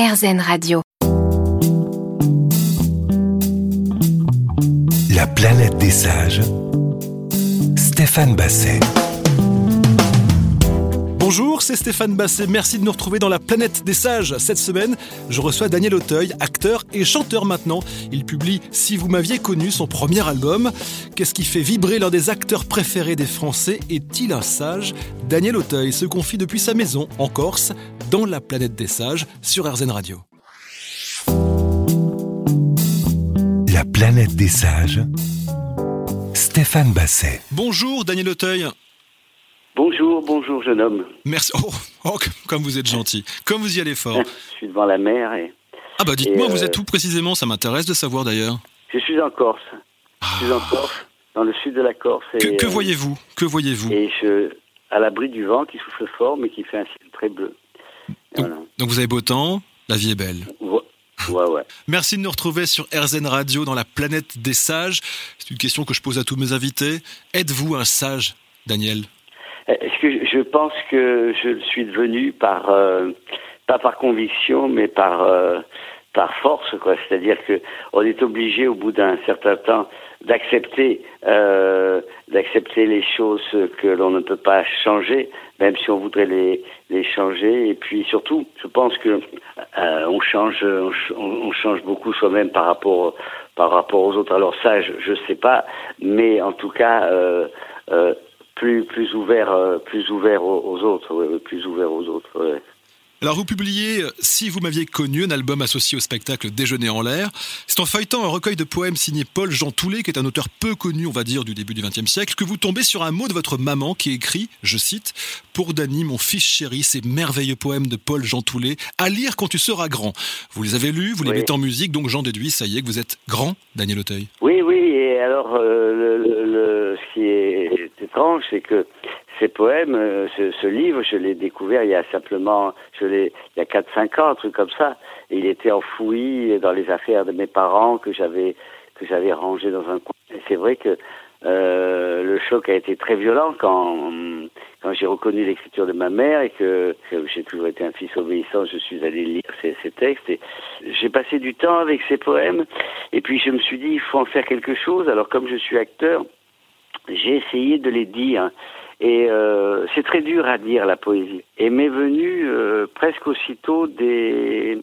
RZN Radio. La planète des sages. Stéphane Basset. Bonjour, c'est Stéphane Basset. Merci de nous retrouver dans la planète des sages. Cette semaine, je reçois Daniel Auteuil, acteur et chanteur maintenant. Il publie Si vous m'aviez connu, son premier album. Qu'est-ce qui fait vibrer l'un des acteurs préférés des Français Est-il un sage? Daniel Auteuil se confie depuis sa maison en Corse, dans la planète des sages, sur RZN Radio. La planète des sages. Stéphane Basset. Bonjour Daniel Auteuil. Bonjour, bonjour jeune homme. Merci. Oh, oh, comme vous êtes gentil. Comme vous y allez fort. Je suis devant la mer et Ah bah dites-moi, vous euh, êtes où précisément? Ça m'intéresse de savoir d'ailleurs. je suis en Corse. Je suis en Corse, dans le sud de la Corse. Et, Ah. Que, euh, voyez-vous? Que voyez-vous? Et je, à l'abri du vent qui souffle fort, mais qui fait un ciel très bleu. Voilà. Donc vous avez beau temps, la vie est belle. Ouais, ouais, ouais. Merci de nous retrouver sur RZN Radio dans la planète des sages. C'est une question que je pose à tous mes invités. Êtes-vous un sage, Daniel? Est-ce que je- pense que je suis devenu par euh, pas par conviction, mais par euh, par force, quoi. C'est-à-dire que on est obligé au bout d'un certain temps d'accepter euh, d'accepter les choses que l'on ne peut pas changer, même si on voudrait les les changer. Et puis surtout, je pense que euh, on change on, ch- on- on change beaucoup soi-même par rapport par rapport aux autres. Alors ça, je, je sais pas, mais en tout cas. Euh, euh, plus plus ouvert euh, plus ouvert aux, autres plus ouvert aux autres ouais. Alors vous publiez euh, Si vous m'aviez connu, un album associé au spectacle Déjeuner en l'air. C'est en feuilletant un recueil de poèmes signé Paul Jean Toulet, qui est un auteur peu connu, on va dire, du début du XXe siècle, que vous tombez sur un mot de votre maman qui écrit, je cite, Pour Dany, mon fils chéri, ces merveilleux poèmes de Paul Jean Toulet, à lire quand tu seras grand. Vous les avez lus, vous les Oui. mettez en musique, donc j'en déduis, ça y est, que vous êtes grand, Daniel Auteuil. oui oui et alors euh, le, le- le- ce qui est c'est que ces poèmes euh, ce, livre je l'ai découvert il y a simplement il y a quatre cinq ans un truc comme ça. Il était enfoui dans les affaires de mes parents que j'avais que j'avais rangé dans un coin. Et c'est vrai que euh, le choc a été très violent quand quand j'ai reconnu l'écriture de ma mère et que, que j'ai toujours été un fils obéissant, je suis allé lire ces, ces textes. Et j'ai passé du temps avec ces poèmes. Et puis je me suis dit il faut en faire quelque chose. Alors comme je suis acteur, j'ai essayé de les dire et euh, c'est très dur à dire la poésie. Et m'est venu euh, presque aussitôt des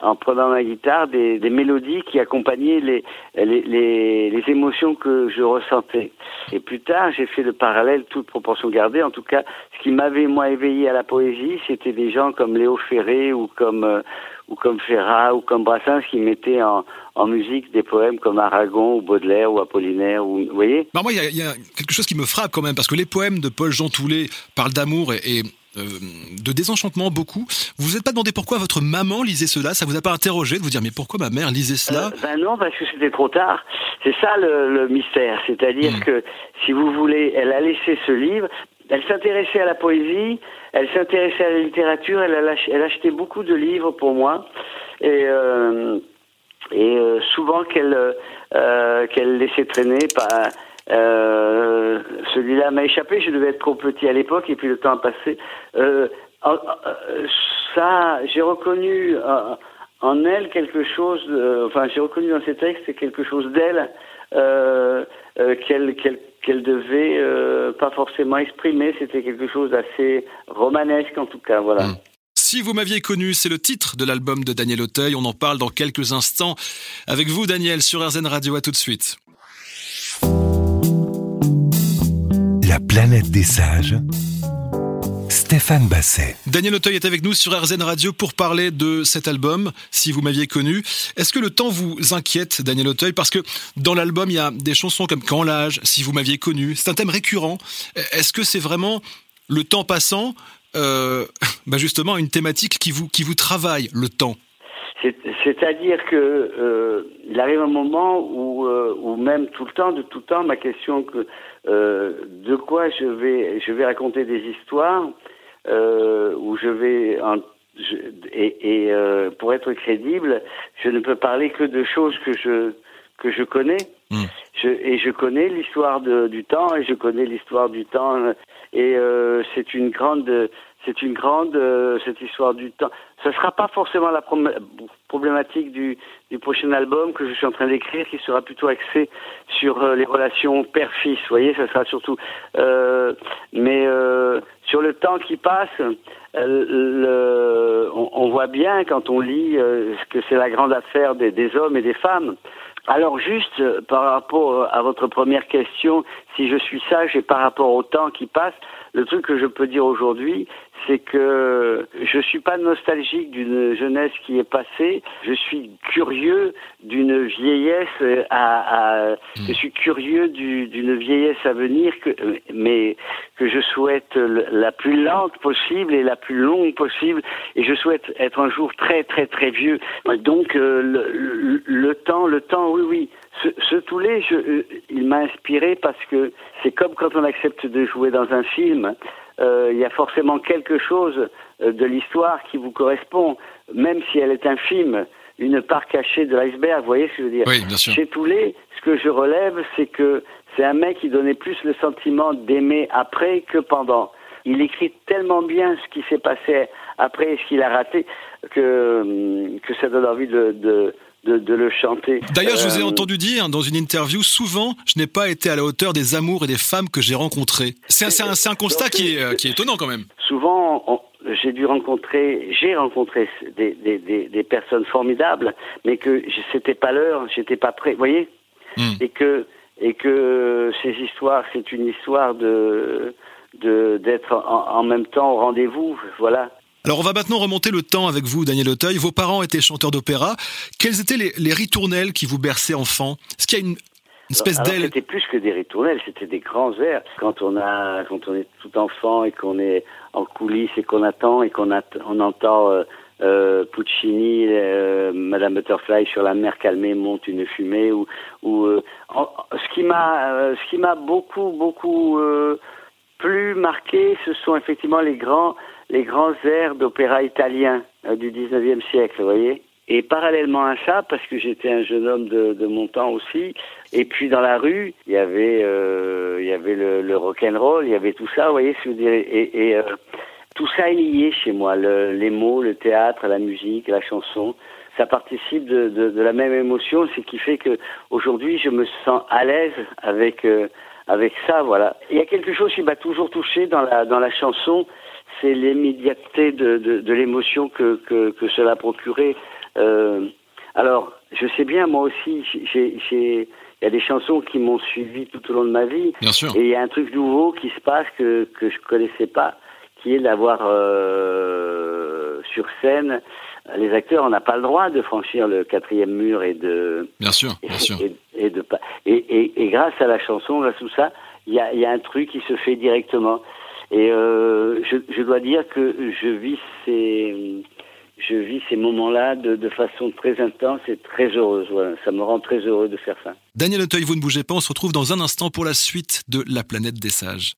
en prenant ma guitare des, des mélodies qui accompagnaient les, les, les, les émotions que je ressentais. Et plus tard, j'ai fait le parallèle, toute proportion gardée. En tout cas, ce qui m'avait moi éveillé à la poésie, c'était des gens comme Léo Ferré ou comme euh, ou comme Ferrat ou comme Brassens qui mettaient en, en musique des poèmes comme Aragon ou Baudelaire ou Apollinaire. Ou, vous voyez? Bah moi, il y, a- il y a quelque chose qui me frappe quand même, parce que les poèmes de Paul Jean Toulet parlent d'amour et, et, euh, de désenchantement beaucoup. Vous vous êtes pas demandé pourquoi votre maman lisait cela? Ça vous a pas interrogé de vous dire mais pourquoi ma mère lisait cela? Euh, ben non, parce que c'était trop tard. C'est ça le, le mystère. C'est-à-dire Mm. que, si vous voulez, elle a laissé ce livre. Elle s'intéressait à la poésie, elle s'intéressait à la littérature, elle, achetait beaucoup de livres pour moi. Et, euh, et euh, souvent qu'elle euh, qu'elle laissait traîner, pas, euh, celui-là m'a échappé, je devais être trop petit à l'époque, et puis le temps a passé. Euh, euh, ça, j'ai reconnu euh, en elle quelque chose, euh, enfin j'ai reconnu dans ces textes quelque chose d'elle euh, euh, qu'elle qu'elle qu'elle devait euh, pas forcément exprimer, c'était quelque chose d'assez romanesque en tout cas, voilà. Mm. Si vous m'aviez connu, c'est le titre de l'album de Daniel Auteuil. On en parle dans quelques instants avec vous, Daniel, sur RZN Radio. À tout de suite. La planète des sages. Stéphane Basset. Daniel Auteuil est avec nous sur RZN Radio pour parler de cet album, Si vous m'aviez connu. Est-ce que le temps vous inquiète, Daniel Auteuil? Parce que dans l'album, il y a des chansons comme Quand l'âge, Si vous m'aviez connu. C'est un thème récurrent. Est-ce que c'est vraiment le temps passant, euh, bah justement, une thématique qui vous, qui vous travaille, le temps? C'est- C'est-à-dire que euh, il arrive un moment où, euh, où même tout le temps, de tout temps, ma question que euh, de quoi je vais, je vais raconter des histoires euh, où je vais en- je- et, et, euh, pour être crédible, je ne peux parler que de choses que je que je connais. Mm. Je, et je connais l'histoire du temps et je connais l'histoire du temps euh, et euh, c'est une grande c'est une grande euh, histoire du temps. Ce sera pas forcément la problématique du, prochain album que je suis en train d'écrire, qui sera plutôt axé sur euh, les relations père-fils. Voyez, ça sera surtout. Euh, mais sur le temps qui passe, on, voit bien quand on lit que c'est la grande affaire des hommes et des femmes. Alors juste par rapport à votre première question, si je suis sage et par rapport au temps qui passe, le truc que je peux dire aujourd'hui, c'est que je suis pas nostalgique d'une jeunesse qui est passée. Je suis curieux d'une vieillesse à, à je suis curieux d'une vieillesse à venir, que, mais que je souhaite la plus lente possible et la plus longue possible. Et je souhaite être un jour très très très vieux. Donc euh, le, temps, le temps, oui oui. Ce, ce Toulet, je, euh, il m'a inspiré parce que c'est comme quand on accepte de jouer dans un film. Euh, il y a forcément quelque chose euh, de l'histoire qui vous correspond, même si elle est infime, une part cachée de l'iceberg. Vous voyez ce que je veux dire? Oui, bien sûr. Chez Toulet, ce que je relève, c'est que c'est un mec qui donnait plus le sentiment d'aimer après que pendant. Il écrit tellement bien ce qui s'est passé après et ce qu'il a raté que, hum, que ça donne envie de, de de, le chanter. D'ailleurs, je vous ai euh, entendu dire dans une interview, souvent, je n'ai pas été à la hauteur des amours et des femmes que j'ai rencontrées. C'est un, constat qui est, qui est étonnant quand même. Souvent, j'ai dû rencontrer, j'ai rencontré des, des, des, des, personnes formidables, mais que c'était pas l'heure, j'étais pas prêt, vous voyez hmm. Et que et que ces histoires, c'est une histoire de d'être en, en, même temps au rendez-vous, voilà. Alors on va maintenant remonter le temps avec vous, Daniel Auteuil. Vos parents étaient chanteurs d'opéra. Quelles étaient les, les, ritournelles qui vous berçaient enfant? Est-ce qu'il y a une, espèce d'aile? C'était plus que des ritournelles, c'était des grands airs. Quand on a, quand on est tout enfant et qu'on est en coulisses et qu'on attend et qu'on on entend euh, euh, Puccini, euh, Madame Butterfly sur la mer calmée monte une fumée ou, ou euh, ce qui m'a, ce qui m'a beaucoup beaucoup plus marqué, ce sont effectivement les grands les grands airs d'opéra italien euh, du 19e siècle, vous voyez. Et parallèlement à ça, parce que j'étais un jeune homme de, de, mon temps aussi, et puis dans la rue, il y avait, euh, il y avait le, le rock and roll, il y avait tout ça, vous voyez ce que je veux dire. Et, et euh, tout ça est lié chez moi, le, les mots, le théâtre, la musique, la chanson. Ça participe de, de, de la même émotion, ce qui fait que aujourd'hui je me sens à l'aise avec euh, avec ça, voilà. Il y a quelque chose qui m'a toujours touché dans la dans la chanson, c'est l'immédiateté de, de, de l'émotion que, que, que, cela procurait. Euh, alors, je sais bien, moi aussi, il y a des chansons qui m'ont suivi tout au long de ma vie. Bien sûr. Et il y a un truc nouveau qui se passe que, que je connaissais pas, qui est d'avoir euh, sur scène les acteurs, on n'a pas le droit de franchir le quatrième mur et de. Bien sûr, bien sûr. Et, et de et, et, et, grâce à la chanson, grâce à tout ça, il y a, y a un truc qui se fait directement. Et euh, je, dois dire que je vis ces, je vis ces moments-là de, de, façon très intense et très heureuse. Ça me rend très heureux de faire ça. Daniel Auteuil, vous ne bougez pas, on se retrouve dans un instant pour la suite de La planète des sages.